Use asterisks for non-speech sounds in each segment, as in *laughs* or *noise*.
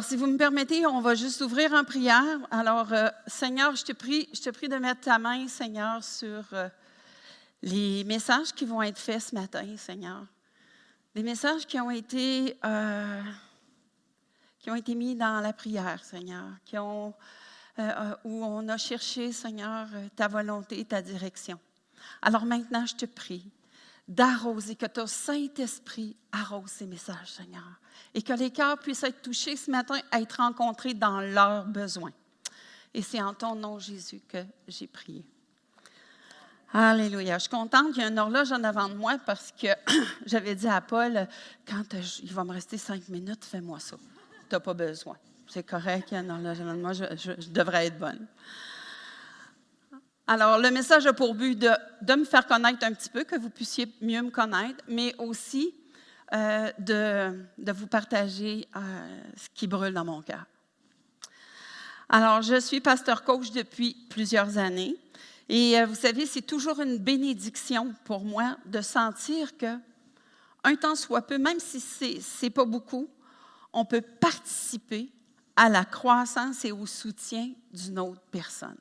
Alors, si vous me permettez, on va juste ouvrir en prière. Alors, euh, Seigneur, je te prie, je te prie de mettre ta main, Seigneur, sur euh, les messages qui vont être faits ce matin, Seigneur. Des messages qui ont été, euh, qui ont été mis dans la prière, Seigneur, où on a cherché, Seigneur, ta volonté, ta direction. Alors maintenant, je te prie d'arroser, que ton Saint-Esprit arrose ces messages, Seigneur, et que les cœurs puissent être touchés ce matin, être rencontrés dans leurs besoins. Et c'est en ton nom, Jésus, que j'ai prié. Alléluia. Je suis contente qu'il y ait une horloge en avant de moi parce que *clears throat* j'avais dit à Paul, quand il va me rester cinq minutes, fais-moi ça. Tu n'as pas besoin. C'est correct, il y a une horloge en avant de moi, je devrais être bonne. Alors, le message a pour but de, me faire connaître un petit peu, que vous puissiez mieux me connaître, mais aussi euh, de, vous partager euh, ce qui brûle dans mon cœur. Alors, je suis pasteur coach depuis plusieurs années. Et euh, vous savez, c'est toujours une bénédiction pour moi de sentir que, un temps soit peu, même si ce n'est pas beaucoup, on peut participer à la croissance et au soutien d'une autre personne.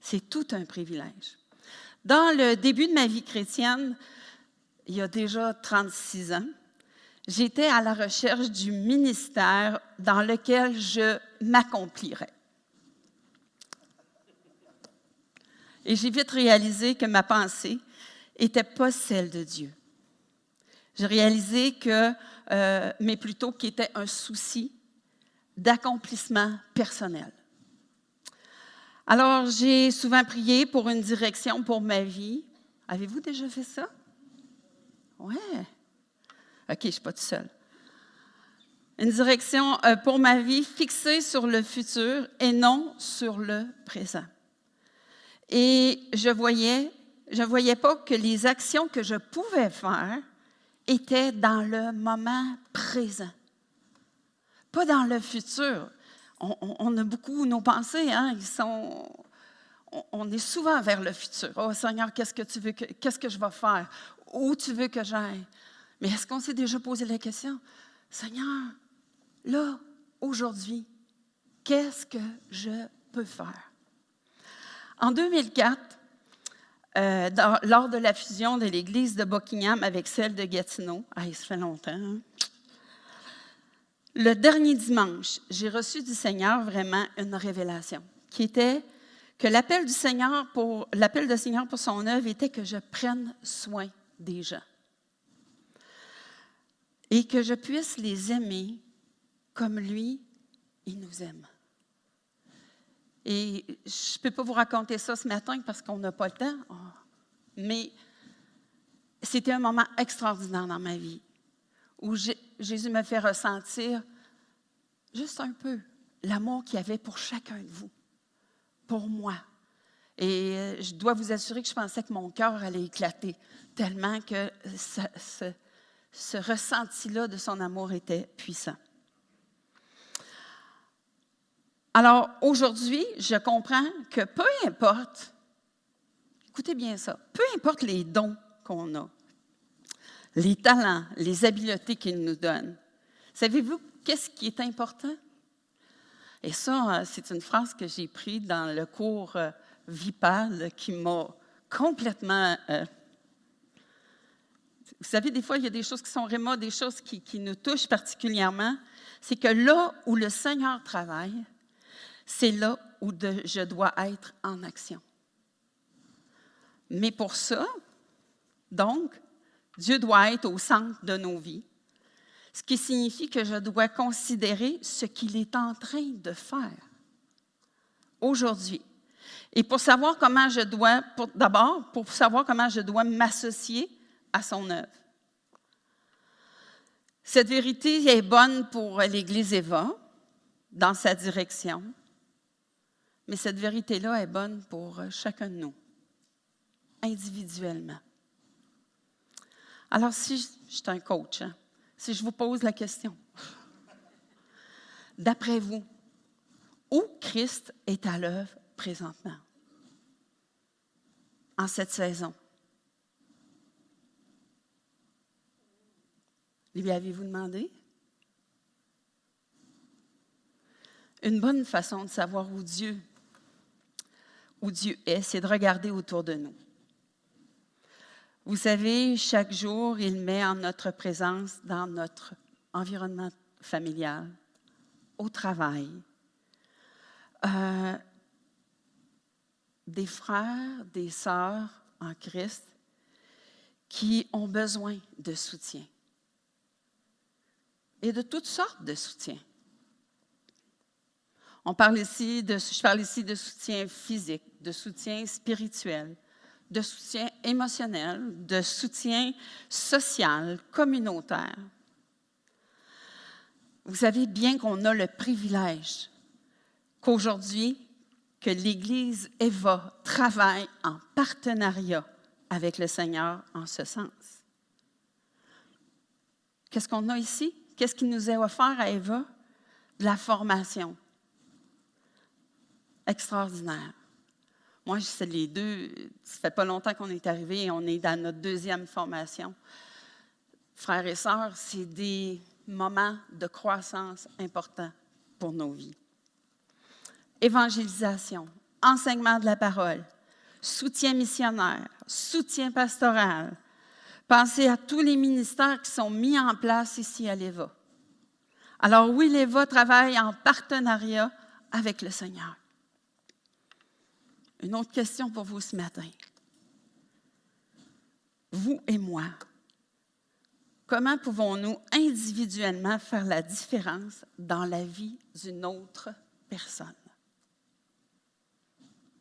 C'est tout un privilège. Dans le début de ma vie chrétienne, il y a déjà 36 ans, j'étais à la recherche du ministère dans lequel je m'accomplirais. Et j'ai vite réalisé que ma pensée n'était pas celle de Dieu. J'ai réalisé que, euh, mais plutôt qu'il était un souci d'accomplissement personnel. Alors, j'ai souvent prié pour une direction pour ma vie. Avez-vous déjà fait ça? Oui. OK, je ne suis pas toute seule. Une direction euh, pour ma vie fixée sur le futur et non sur le présent. Et je voyais, je ne voyais pas que les actions que je pouvais faire étaient dans le moment présent, pas dans le futur on, a beaucoup nos pensées, hein, ils sont, on, est souvent vers le futur. Oh Seigneur, qu'est-ce que tu veux, qu'est-ce que je vais faire? Où tu veux que j'aille? Mais est-ce qu'on s'est déjà posé la question? Seigneur, là, aujourd'hui, qu'est-ce que je peux faire? En 2004, euh, lors de la fusion de l'église de Buckingham avec celle de Gatineau, ah, ça fait longtemps, hein? Le dernier dimanche, j'ai reçu du Seigneur vraiment une révélation qui était que l'appel du Seigneur pour Seigneur pour son œuvre était que je prenne soin des gens et que je puisse les aimer comme lui, il nous aime. Et je ne peux pas vous raconter ça ce matin parce qu'on n'a pas le temps, oh. mais c'était un moment extraordinaire dans ma vie où Jésus me fait ressentir juste un peu l'amour qu'il avait pour chacun de vous, pour moi. Et euh, je dois vous assurer que je pensais que mon cœur allait éclater, tellement que ce, ce ressenti-là de son amour était puissant. Alors aujourd'hui, je comprends que peu importe, écoutez bien ça, peu importe les dons qu'on a, les talents, les habiletés qu'il nous donne. Savez-vous qu'est-ce qui est important? Et ça, euh, c'est une phrase que j'ai prise dans le cours euh, Vipal qui m'a complètement... Euh, vous savez, des fois, il y a des choses qui sont vraiment des choses qui, qui nous touchent particulièrement. C'est que là où le Seigneur travaille, c'est là où je dois être en action. Mais pour ça, donc, Dieu doit être au centre de nos vies, ce qui signifie que je dois considérer ce qu'il est en train de faire aujourd'hui. Et pour savoir comment je dois, d'abord, pour savoir comment je dois m'associer à son œuvre. Cette vérité est bonne pour l'Église Eva, dans sa direction. Mais cette vérité-là est bonne pour chacun de nous, individuellement. Alors, si je, suis un coach, hein, si je vous pose la question, d'après vous, où Christ est à l'œuvre présentement, en cette saison? Lui avez-vous demandé? Une bonne façon de savoir où Dieu, où Dieu est, c'est de regarder autour de nous. Vous savez, chaque jour, il met en notre présence dans notre environnement familial, au travail, euh, des frères, des sœurs en Christ qui ont besoin de soutien et de toutes sortes de soutien. On parle ici de, je parle ici de soutien physique, de soutien spirituel, de soutien émotionnel, de soutien social, communautaire. Vous savez bien qu'on a le privilège qu'aujourd'hui, que l'Église Eva travaille en partenariat avec le Seigneur en ce sens. Qu'est-ce qu'on a ici? Qu'est-ce qui nous est offert à Eva? De la formation. Extraordinaire. Moi, c'est les deux. Ça fait pas longtemps qu'on est arrivé et on est dans notre deuxième formation. Frères et sœurs, c'est des moments de croissance importants pour nos vies. Évangélisation, enseignement de la parole, soutien missionnaire, soutien pastoral, Pensez à tous les ministères qui sont mis en place ici à l'EVA. Alors oui, l'EVA travaille en partenariat avec le Seigneur. Une autre question pour vous ce matin. Vous et moi, comment pouvons-nous individuellement faire la différence dans la vie d'une autre personne?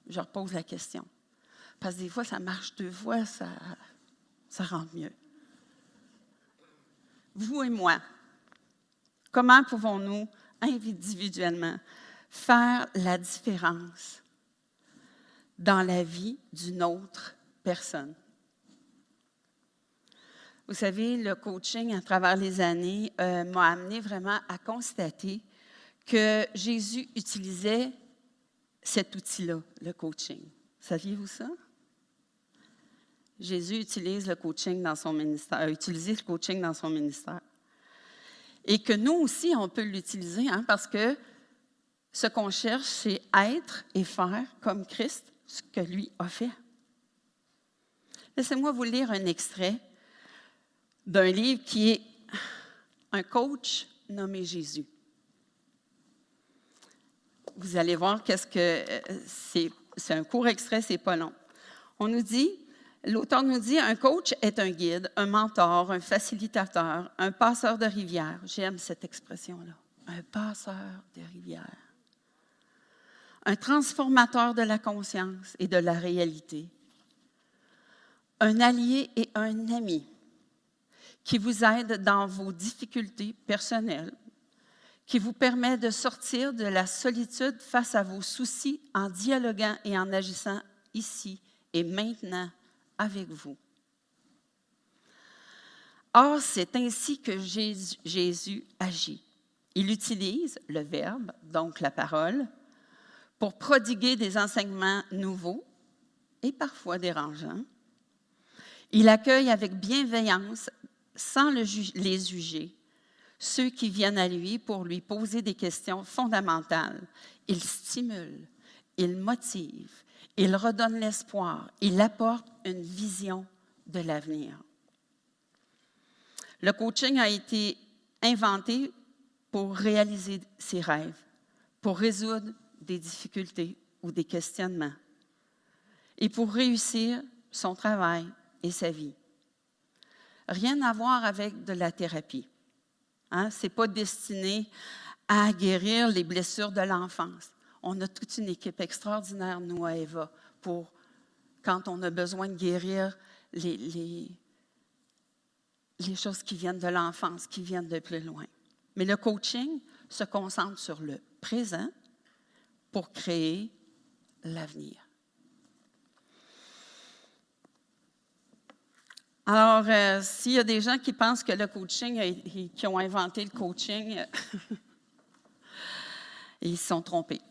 Je repose la question. Parce que des fois, ça marche deux fois, ça, ça rend mieux. Vous et moi, comment pouvons-nous individuellement faire la différence dans la vie d'une autre personne? Vous savez, le coaching à travers les années euh, m'a amené vraiment à constater que Jésus utilisait cet outil-là, le coaching. Saviez-vous ça? Jésus utilise le coaching dans son ministère, a le coaching dans son ministère. Et que nous aussi, on peut l'utiliser, hein, parce que ce qu'on cherche, c'est être et faire comme Christ ce que lui a fait. Laissez-moi vous lire un extrait d'un livre qui est Un coach nommé Jésus. Vous allez voir qu'est-ce que euh, c'est. C'est un court extrait, c'est pas long. On nous dit L'auteur nous dit un coach est un guide, un mentor, un facilitateur, un passeur de rivière. J'aime cette expression-là. Un passeur de rivière. Un transformateur de la conscience et de la réalité. Un allié et un ami qui vous aide dans vos difficultés personnelles, qui vous permet de sortir de la solitude face à vos soucis en dialoguant et en agissant ici et maintenant avec vous. Or, c'est ainsi que Jésus, agit. Il utilise le verbe, donc la parole, pour prodiguer des enseignements nouveaux et parfois dérangeants. Il accueille avec bienveillance, sans les juger, ceux qui viennent à lui pour lui poser des questions fondamentales. Il stimule, il motive, il redonne l'espoir, il apporte une vision de l'avenir. Le coaching a été inventé pour réaliser ses rêves, pour résoudre des difficultés ou des questionnements et pour réussir son travail et sa vie. Rien à voir avec de la thérapie. Hein? Ce n'est pas destiné à guérir les blessures de l'enfance on a toute une équipe extraordinaire, nous, à Eva, pour quand on a besoin de guérir les, choses qui viennent de l'enfance, qui viennent de plus loin. Mais le coaching se concentre sur le présent pour créer l'avenir. Alors, euh, s'il y a des gens qui pensent que le coaching, qui ont inventé le coaching, *laughs* ils se sont trompés.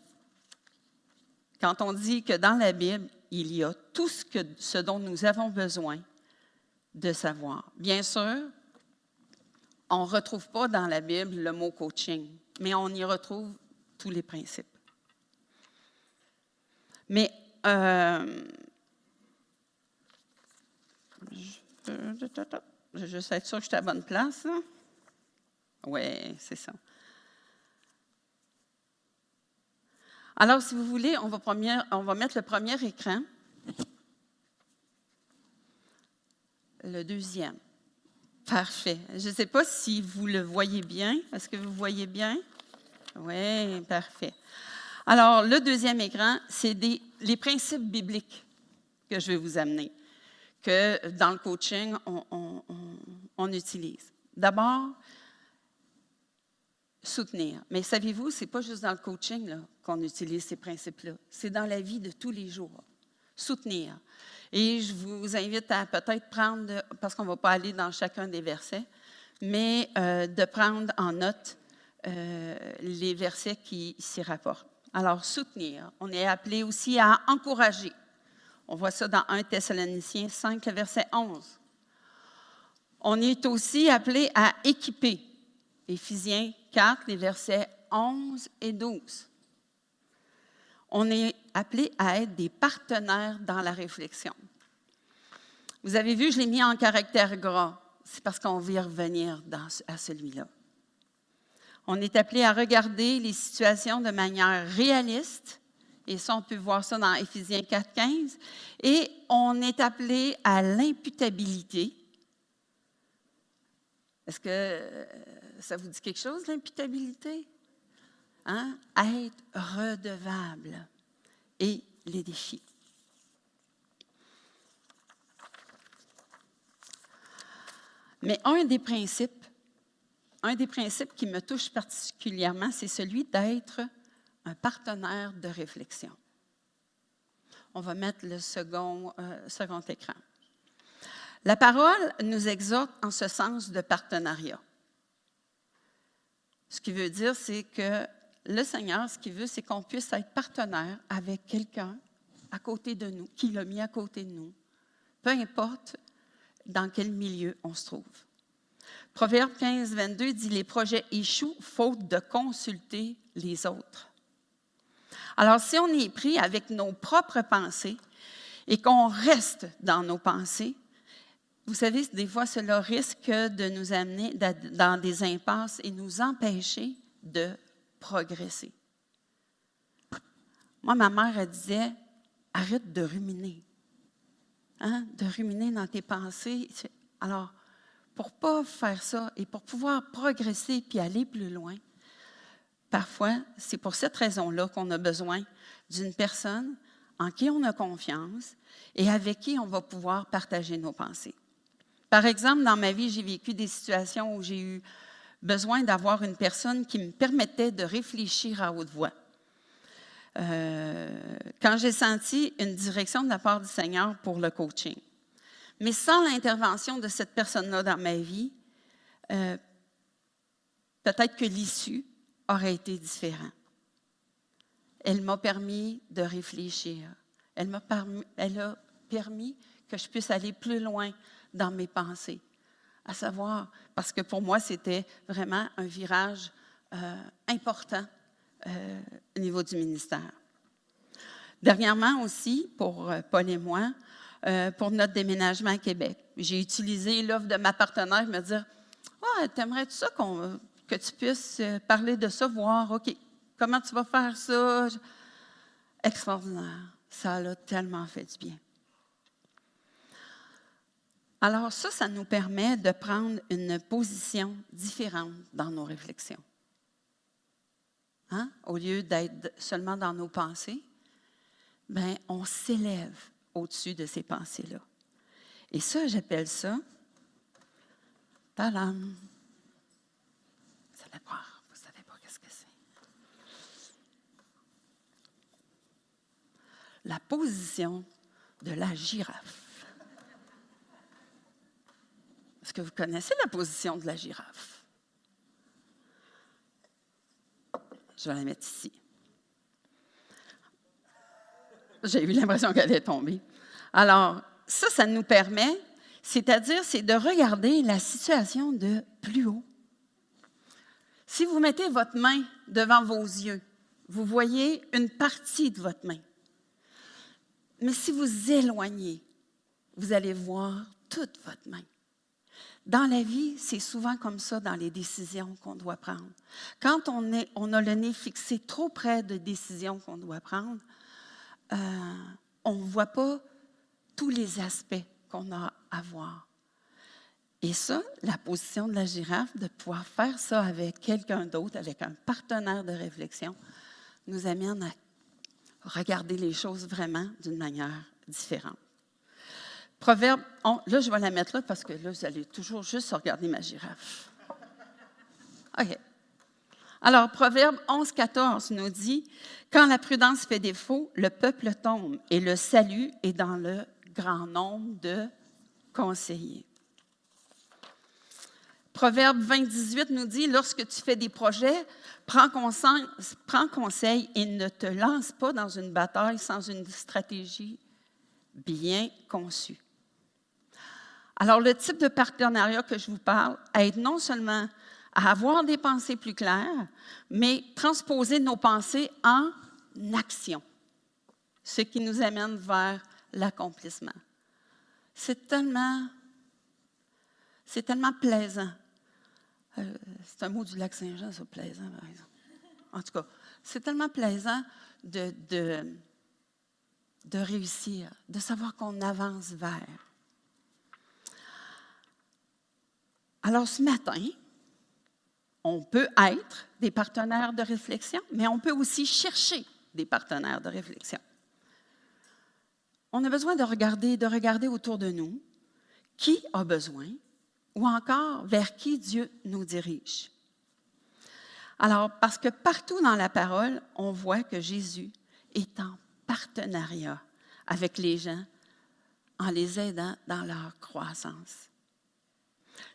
Quand on dit que dans la Bible, il y a tout ce, que, ce dont nous avons besoin de savoir. Bien sûr, on ne retrouve pas dans la Bible le mot coaching, mais on y retrouve tous les principes. Mais euh, je, être sûr que je suis à la bonne place. Oui, c'est ça. Alors, si vous voulez, on va mettre le premier écran. Le deuxième. Parfait. Je ne sais pas si vous le voyez bien. Est-ce que vous voyez bien? Oui, parfait. Alors, le deuxième écran, c'est les principes bibliques que je vais vous amener, que dans le coaching, on, utilise. D'abord, soutenir. Mais savez-vous, ce n'est pas juste dans le coaching qu'on utilise ces principes-là. C'est dans la vie de tous les jours. Soutenir. Et je vous invite à peut-être prendre, parce qu'on ne va pas aller dans chacun des versets, mais euh, de prendre en note euh, les versets qui s'y rapportent. Alors, soutenir. On est appelé aussi à encourager. On voit ça dans 1 Thessaloniciens 5, verset 11. On est aussi appelé à équiper. Éphésiens 4, les versets 11 et 12. On est appelé à être des partenaires dans la réflexion. Vous avez vu, je l'ai mis en caractère gras. C'est parce qu'on veut y revenir à celui-là. On est appelé à regarder les situations de manière réaliste, et ça, on peut voir ça dans Éphésiens 4, 15. Et on est appelé à l'imputabilité. Est-ce que ça vous dit quelque chose, l'imputabilité? Hein? Être redevable et les défis. Mais un des principes, un des principes qui me touche particulièrement, c'est celui d'être un partenaire de réflexion. On va mettre le second, euh, second écran. La parole nous exhorte en ce sens de partenariat. Ce qui veut dire, c'est que le Seigneur, ce qu'il veut, c'est qu'on puisse être partenaire avec quelqu'un à côté de nous, qui l'a mis à côté de nous, peu importe dans quel milieu on se trouve. Proverbe 15, 22 dit Les projets échouent faute de consulter les autres. Alors, si on est pris avec nos propres pensées et qu'on reste dans nos pensées, vous savez, des fois, cela risque de nous amener dans des impasses et nous empêcher de progresser. Moi, ma mère, elle disait, arrête de ruminer. Hein? De ruminer dans tes pensées. Alors, pour pas faire ça et pour pouvoir progresser puis aller plus loin, parfois, c'est pour cette raison-là qu'on a besoin d'une personne en qui on a confiance et avec qui on va pouvoir partager nos pensées. Par exemple, dans ma vie, j'ai vécu des situations où j'ai eu besoin d'avoir une personne qui me permettait de réfléchir à haute voix. Euh, quand j'ai senti une direction de la part du Seigneur pour le coaching. Mais sans l'intervention de cette personne-là dans ma vie, euh, peut-être que l'issue aurait été différente. Elle m'a permis de réfléchir. Elle m'a elle a permis que je puisse aller plus loin dans mes pensées. À savoir, parce que pour moi, c'était vraiment un virage euh, important euh, au niveau du ministère. Dernièrement aussi, pour Paul et moi, pour notre déménagement à Québec, j'ai utilisé l'offre de ma partenaire, me dire Ah, t'aimerais-tu ça que tu puisses parler de ça, voir, OK, comment tu vas faire ça? Extraordinaire. Ça a tellement fait du bien. Alors ça, ça nous permet de prendre une position différente dans nos réflexions. Hein? Au lieu d'être seulement dans nos pensées, ben, on s'élève au-dessus de ces pensées-là. Et ça, j'appelle ça, tadam, vous allez voir, vous ne savez pas qu'est-ce que c'est. la position de la girafe. Est-ce que vous connaissez la position de la girafe? Je vais la mettre ici. J'ai eu l'impression qu'elle allait tomber. Alors, ça, ça nous permet, c'est-à-dire, c'est de regarder la situation de plus haut. Si vous mettez votre main devant vos yeux, vous voyez une partie de votre main. Mais si vous éloignez, vous allez voir toute votre main. Dans la vie, c'est souvent comme ça dans les décisions qu'on doit prendre. Quand on, a le nez fixé trop près de décisions qu'on doit prendre, euh, on ne voit pas tous les aspects qu'on a à voir. Et ça, la position de la girafe, de pouvoir faire ça avec quelqu'un d'autre, avec un partenaire de réflexion, nous amène à regarder les choses vraiment d'une manière différente. Proverbe, là, je vais la mettre là parce que là, vous allez toujours juste regarder ma girafe. OK. Alors, Proverbe 11, 14 nous dit Quand la prudence fait défaut, le peuple tombe et le salut est dans le grand nombre de conseillers. Proverbe 20, 18 nous dit Lorsque tu fais des projets, prends conseil, prends conseil et ne te lance pas dans une bataille sans une stratégie bien conçue. Alors, le type de partenariat que je vous parle aide non seulement à avoir des pensées plus claires, mais transposer nos pensées en action, ce qui nous amène vers l'accomplissement. C'est tellement, c'est tellement plaisant. Euh, c'est un mot du lac Saint-Jean, ça, plaisant, par exemple. En tout cas, c'est tellement plaisant de, de, de réussir, de savoir qu'on avance vers. Alors, ce matin, on peut être des partenaires de réflexion, mais on peut aussi chercher des partenaires de réflexion. On a besoin de regarder, de regarder autour de nous qui a besoin ou encore vers qui Dieu nous dirige. Alors, parce que partout dans la parole, on voit que Jésus est en partenariat avec les gens en les aidant dans leur croissance.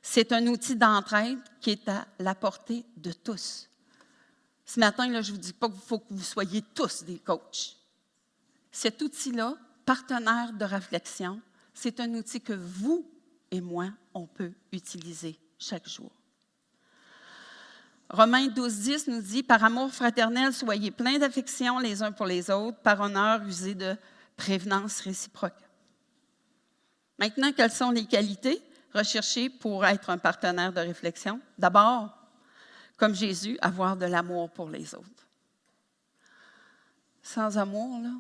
C'est un outil d'entraide qui est à la portée de tous. Ce matin, je ne vous dis pas qu'il faut que vous soyez tous des coachs. Cet outil-là, partenaire de réflexion, c'est un outil que vous et moi, on peut utiliser chaque jour. Romains 12, 10 nous dit Par amour fraternel, soyez pleins d'affection les uns pour les autres, par honneur, usez de prévenance réciproque. Maintenant, quelles sont les qualités rechercher pour être un partenaire de réflexion? D'abord, comme Jésus, avoir de l'amour pour les autres. Sans amour, là,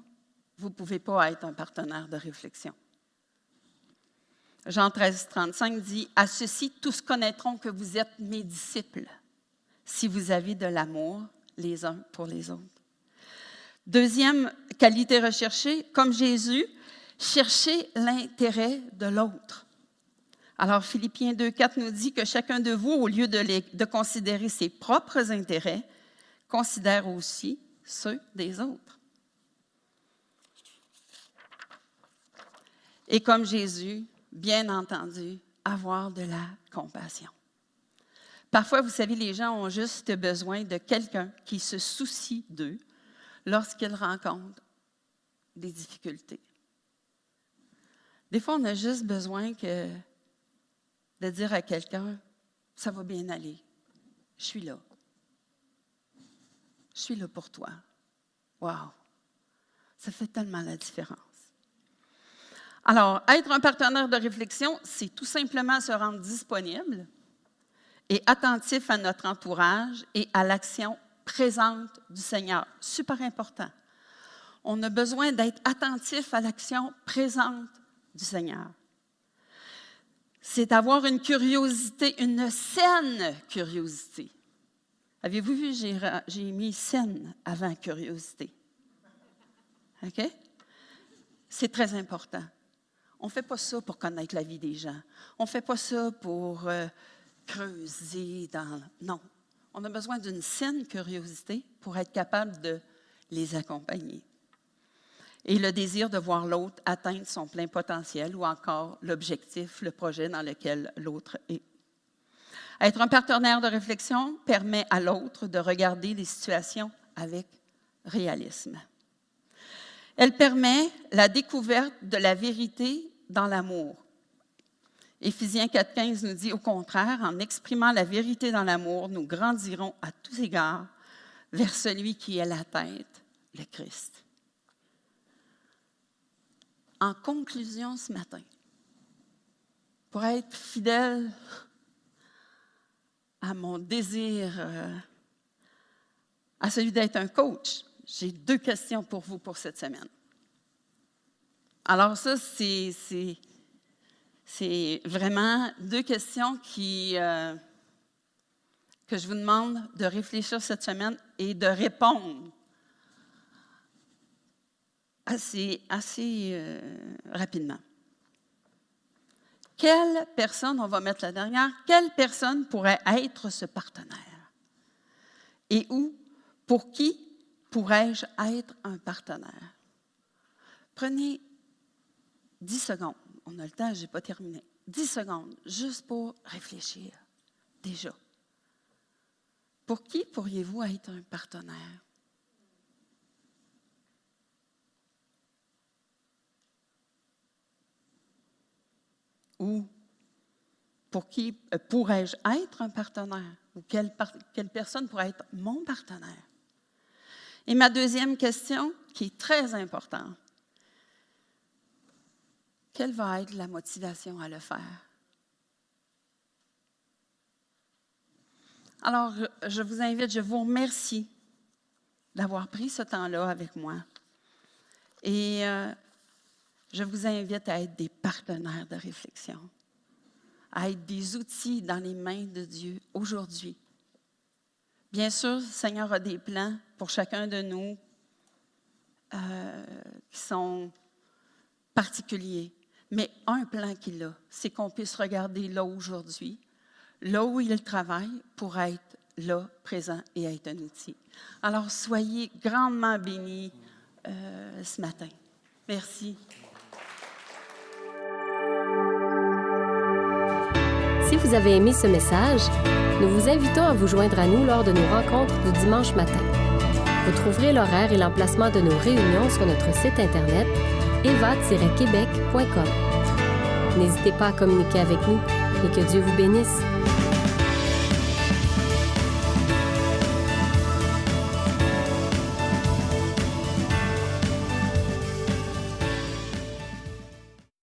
vous ne pouvez pas être un partenaire de réflexion. Jean 13, 35 dit À ceci, tous connaîtront que vous êtes mes disciples, si vous avez de l'amour les uns pour les autres. Deuxième qualité recherchée, comme Jésus, cherchez l'intérêt de l'autre. Alors, Philippiens 2.4 nous dit que chacun de vous, au lieu de, de considérer ses propres intérêts, considère aussi ceux des autres. Et comme Jésus, bien entendu, avoir de la compassion. Parfois, vous savez, les gens ont juste besoin de quelqu'un qui se soucie d'eux lorsqu'ils rencontrent des difficultés. Des fois, on a juste besoin que de dire à quelqu'un, ça va bien aller, je suis là. Je suis là pour toi. Wow! Ça fait tellement la différence. Alors, être un partenaire de réflexion, c'est tout simplement se rendre disponible et attentif à notre entourage et à l'action présente du Seigneur. Super important. On a besoin d'être attentif à l'action présente du Seigneur c'est avoir une curiosité, une saine curiosité. Avez-vous vu, j'ai mis saine avant curiosité? OK? C'est très important. On ne fait pas ça pour connaître la vie des gens. On ne fait pas ça pour euh, creuser dans... Non. On a besoin d'une saine curiosité pour être capable de les accompagner. et le désir de voir l'autre atteindre son plein potentiel ou encore l'objectif, le projet dans lequel l'autre est. Être un partenaire de réflexion permet à l'autre de regarder les situations avec réalisme. Elle permet la découverte de la vérité dans l'amour. Éphésiens 4.15 nous dit au contraire, en exprimant la vérité dans l'amour, nous grandirons à tous égards vers celui qui est la tête, le Christ. En conclusion ce matin, pour être fidèle à mon désir, euh, à celui d'être un coach, j'ai deux questions pour vous pour cette semaine. Alors ça, c'est, vraiment deux questions euh, que je vous demande de réfléchir cette semaine et de répondre assez, assez euh, rapidement. Quelle personne, on va mettre la dernière, quelle personne pourrait être ce partenaire? Et où, pour qui pourrais-je être un partenaire? Prenez 10 secondes. On a le temps, je n'ai pas terminé. 10 secondes, juste pour réfléchir. Déjà. Pour qui pourriez-vous être un partenaire? Ou pour qui euh, pourrais-je être un partenaire? Ou quelle, quelle personne pourrait être mon partenaire? Et ma deuxième question, qui est très importante, quelle va être la motivation à le faire? Alors, je vous invite, je vous remercie d'avoir pris ce temps-là avec moi. Et euh, je vous invite à être des partenaires de réflexion, à être des outils dans les mains de Dieu aujourd'hui. Bien sûr, le Seigneur a des plans pour chacun de nous euh, qui sont particuliers. Mais un plan qu'il a, c'est qu'on puisse regarder là aujourd'hui, là où il travaille, pour être là, présent et être un outil. Alors, soyez grandement bénis euh, ce matin. Merci. Si vous avez aimé ce message, nous vous invitons à vous joindre à nous lors de nos rencontres du dimanche matin. Vous trouverez l'horaire et l'emplacement de nos réunions sur notre site internet eva-québec.com. N'hésitez pas à communiquer avec nous et que Dieu vous bénisse.